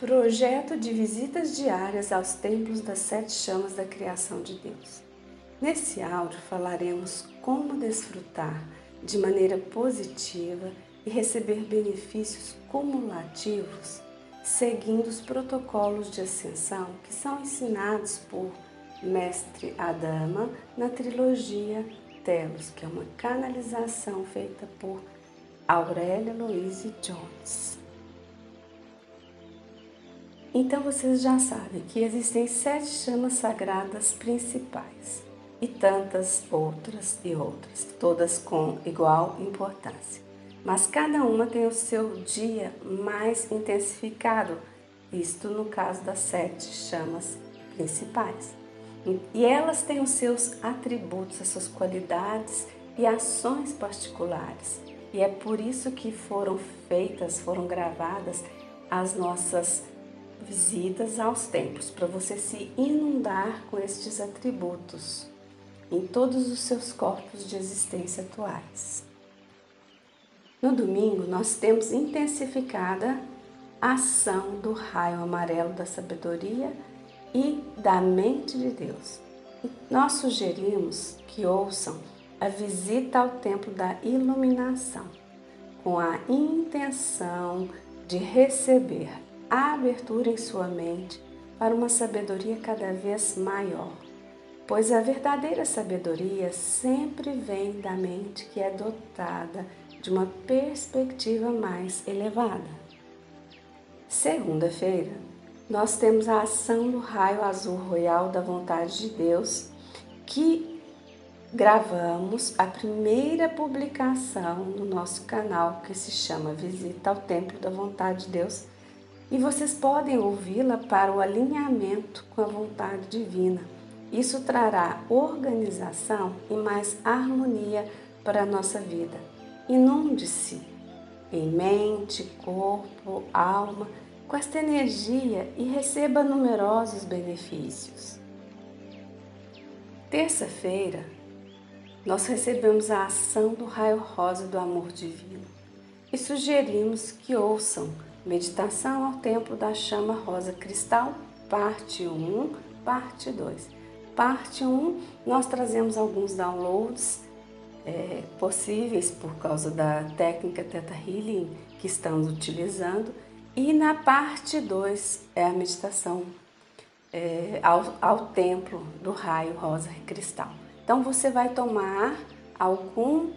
Projeto de visitas diárias aos templos das sete chamas da criação de Deus. Nesse áudio falaremos como desfrutar de maneira positiva e receber benefícios cumulativos seguindo os protocolos de ascensão que são ensinados por Mestre Adama na trilogia Telos, que é uma canalização feita por Aurélia Louise Jones. Então vocês já sabem que existem sete chamas sagradas principais e tantas outras e outras, todas com igual importância. Mas cada uma tem o seu dia mais intensificado, isto no caso das sete chamas principais. E elas têm os seus atributos, as suas qualidades e ações particulares. E é por isso que foram feitas, foram gravadas as nossas visitas aos templos, para você se inundar com estes atributos em todos os seus corpos de existência atuais. No domingo, nós temos intensificada a ação do raio amarelo da sabedoria e da mente de Deus. nós sugerimos que ouçam a visita ao templo da iluminação, com a intenção de receber a abertura em sua mente para uma sabedoria cada vez maior, pois a verdadeira sabedoria sempre vem da mente que é dotada de uma perspectiva mais elevada. Segunda-feira, nós temos a ação do raio azul royal da vontade de Deus, que gravamos a primeira publicação no nosso canal que se chama Visita ao Templo da Vontade de Deus e vocês podem ouvi-la para o alinhamento com a vontade divina. Isso trará organização e mais harmonia para a nossa vida. Inunde-se em mente, corpo, alma com esta energia e receba numerosos benefícios. Terça-feira, nós recebemos a ação do raio rosa do amor divino e sugerimos que ouçam Meditação ao Templo da Chama Rosa Cristal, parte 1, parte 2. Parte 1, nós trazemos alguns downloads é, possíveis por causa da técnica Theta Healing que estamos utilizando. E na parte 2 é a meditação é, ao, ao templo do raio rosa cristal. Então você vai tomar algum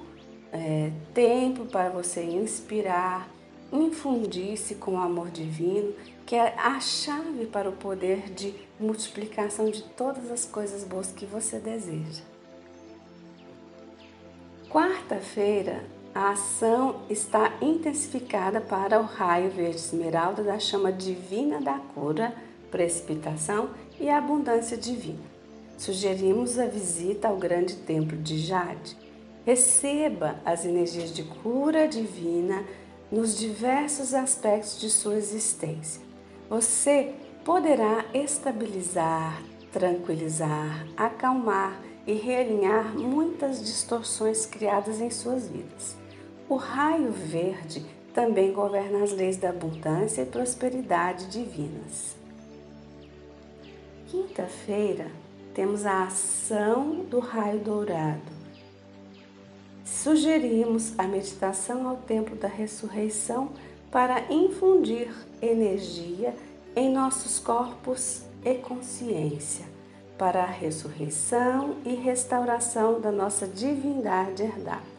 é, tempo para você inspirar, infundir-se com o amor divino, que é a chave para o poder de multiplicação de todas as coisas boas que você deseja. Quarta-feira, a ação está intensificada para o raio verde esmeralda da chama divina da cura, precipitação e abundância divina. Sugerimos a visita ao grande templo de Jade. Receba as energias de cura divina nos diversos aspectos de sua existência. Você poderá estabilizar, tranquilizar, acalmar e realinhar muitas distorções criadas em suas vidas. O raio verde também governa as leis da abundância e prosperidade divinas. Quinta-feira, temos a ação do raio dourado sugerimos a meditação ao tempo da ressurreição para infundir energia em nossos corpos e consciência, para a ressurreição e restauração da nossa divindade herdada.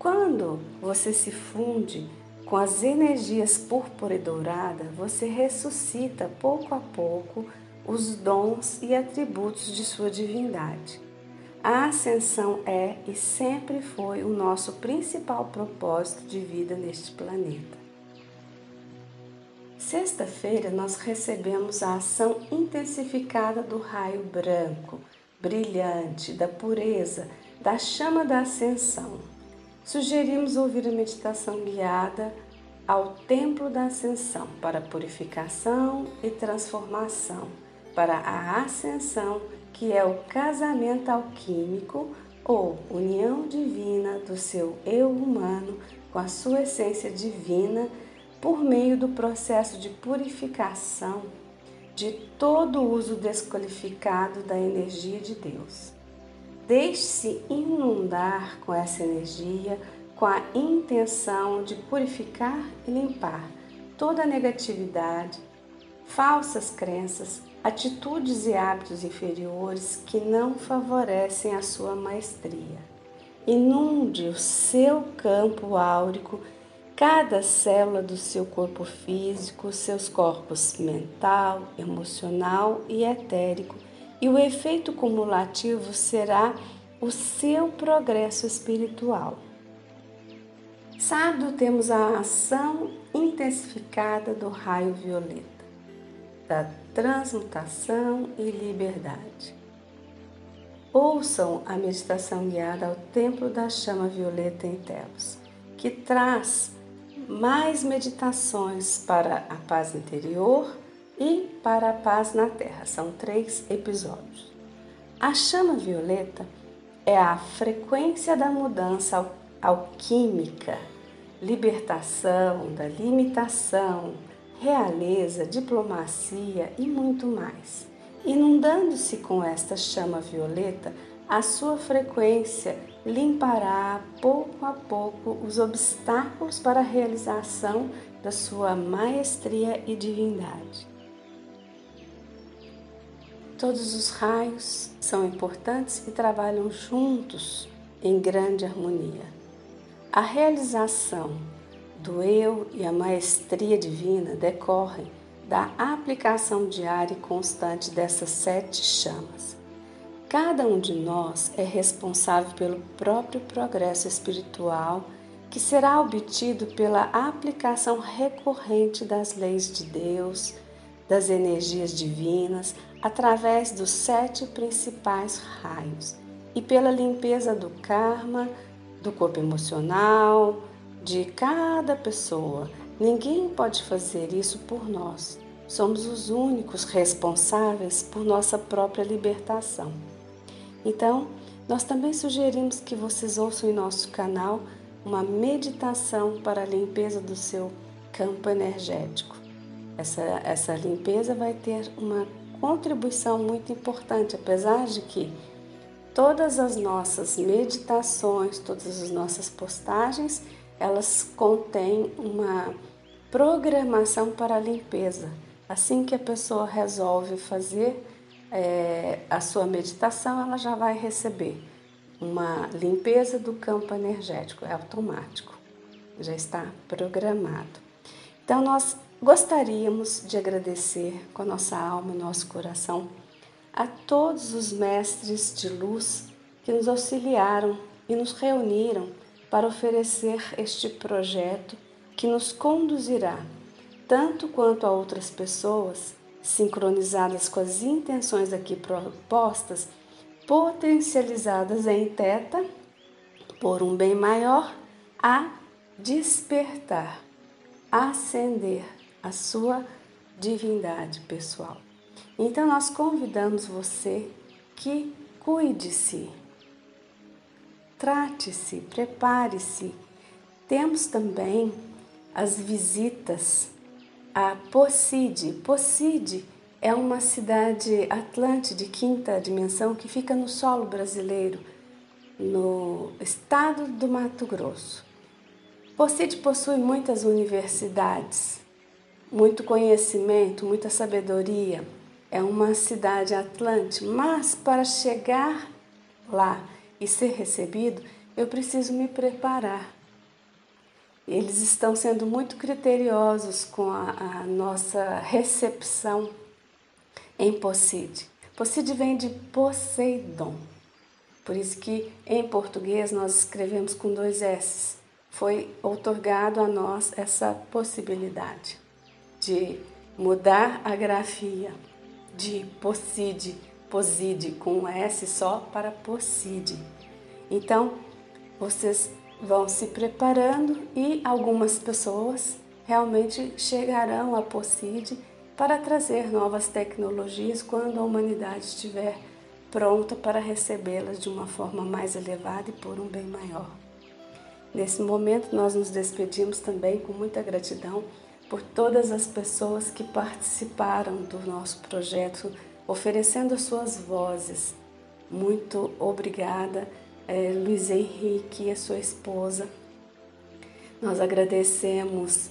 Quando você se funde com as energias púrpura e dourada, você ressuscita pouco a pouco os dons e atributos de sua divindade. A ascensão é e sempre foi o nosso principal propósito de vida neste planeta. Sexta-feira nós recebemos a ação intensificada do raio branco, brilhante, da pureza, da chama da ascensão. Sugerimos ouvir a meditação guiada ao Templo da Ascensão para purificação e transformação, para a ascensão que é o casamento alquímico ou união divina do seu eu humano com a sua essência divina por meio do processo de purificação de todo o uso desqualificado da energia de Deus. Deixe-se inundar com essa energia com a intenção de purificar e limpar toda a negatividade, falsas crenças, atitudes e hábitos inferiores que não favorecem a sua maestria. Inunde o seu campo áurico, cada célula do seu corpo físico, seus corpos mental, emocional e etérico, e o efeito cumulativo será o seu progresso espiritual. Sábado temos a ação intensificada do raio violeta, da transmutação e liberdade. Ouçam a meditação guiada ao Templo da Chama Violeta em Telos, que traz mais meditações para a paz interior e para a paz na Terra. São três episódios. A chama violeta é a frequência da mudança alquímica, libertação da limitação, realeza, diplomacia e muito mais. Inundando-se com esta chama violeta, a sua frequência limpará pouco a pouco os obstáculos para a realização da sua maestria e divindade. Todos os raios são importantes e trabalham juntos em grande harmonia. A realização do eu e a maestria divina decorrem da aplicação diária e constante dessas sete chamas. Cada um de nós é responsável pelo próprio progresso espiritual que será obtido pela aplicação recorrente das leis de Deus, das energias divinas, através dos sete principais raios e pela limpeza do karma, do corpo emocional, de cada pessoa. Ninguém pode fazer isso por nós. Somos os únicos responsáveis por nossa própria libertação. Então, nós também sugerimos que vocês ouçam em nosso canal uma meditação para a limpeza do seu campo energético. Essa, essa limpeza vai ter uma contribuição muito importante, apesar de que todas as nossas meditações, todas as nossas postagens, elas contêm uma programação para a limpeza. Assim que a pessoa resolve fazer é, a sua meditação, ela já vai receber uma limpeza do campo energético, é automático, já está programado. Então, nós gostaríamos de agradecer com a nossa alma e nosso coração a todos os mestres de luz que nos auxiliaram e nos reuniram para oferecer este projeto que nos conduzirá tanto quanto a outras pessoas, sincronizadas com as intenções aqui propostas, potencializadas em teta, por um bem maior, a despertar, acender a sua divindade pessoal. Então nós convidamos você que cuide-se, trate-se, prepare-se. Temos também as visitas a Posside. Posside é uma cidade atlante de quinta dimensão que fica no solo brasileiro, no estado do Mato Grosso. Posside possui muitas universidades, muito conhecimento, muita sabedoria. É uma cidade atlante, mas para chegar lá e ser recebido, eu preciso me preparar eles estão sendo muito criteriosos com a, a nossa recepção em Posside. Posside vem de Poseidon, por isso que em português nós escrevemos com dois S. Foi otorgado a nós essa possibilidade de mudar a grafia de Posside, Poside com um S só para Posside. Então, vocês vão se preparando e algumas pessoas realmente chegarão a POSID para trazer novas tecnologias quando a humanidade estiver pronta para recebê-las de uma forma mais elevada e por um bem maior. Nesse momento, nós nos despedimos também com muita gratidão por todas as pessoas que participaram do nosso projeto, oferecendo as suas vozes. Muito obrigada, é, Luiz Henrique e a sua esposa. Nós agradecemos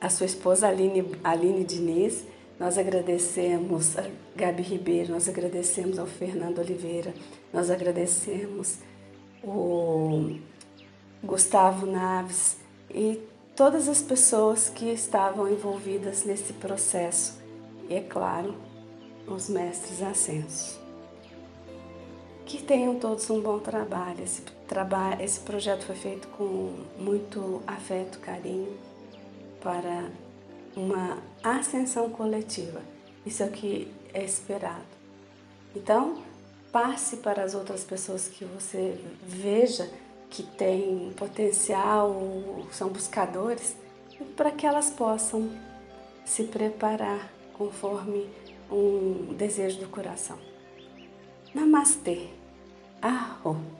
a sua esposa Aline, Aline Diniz, nós agradecemos a Gabi Ribeiro, nós agradecemos ao Fernando Oliveira, nós agradecemos o Gustavo Naves e todas as pessoas que estavam envolvidas nesse processo. E é claro, os mestres ascensos. Que tenham todos um bom trabalho. Esse, trabalho, esse projeto foi feito com muito afeto, carinho, para uma ascensão coletiva. Isso é o que é esperado. Então, passe para as outras pessoas que você veja que têm potencial, são buscadores, para que elas possam se preparar conforme um desejo do coração. Namastê. Arro.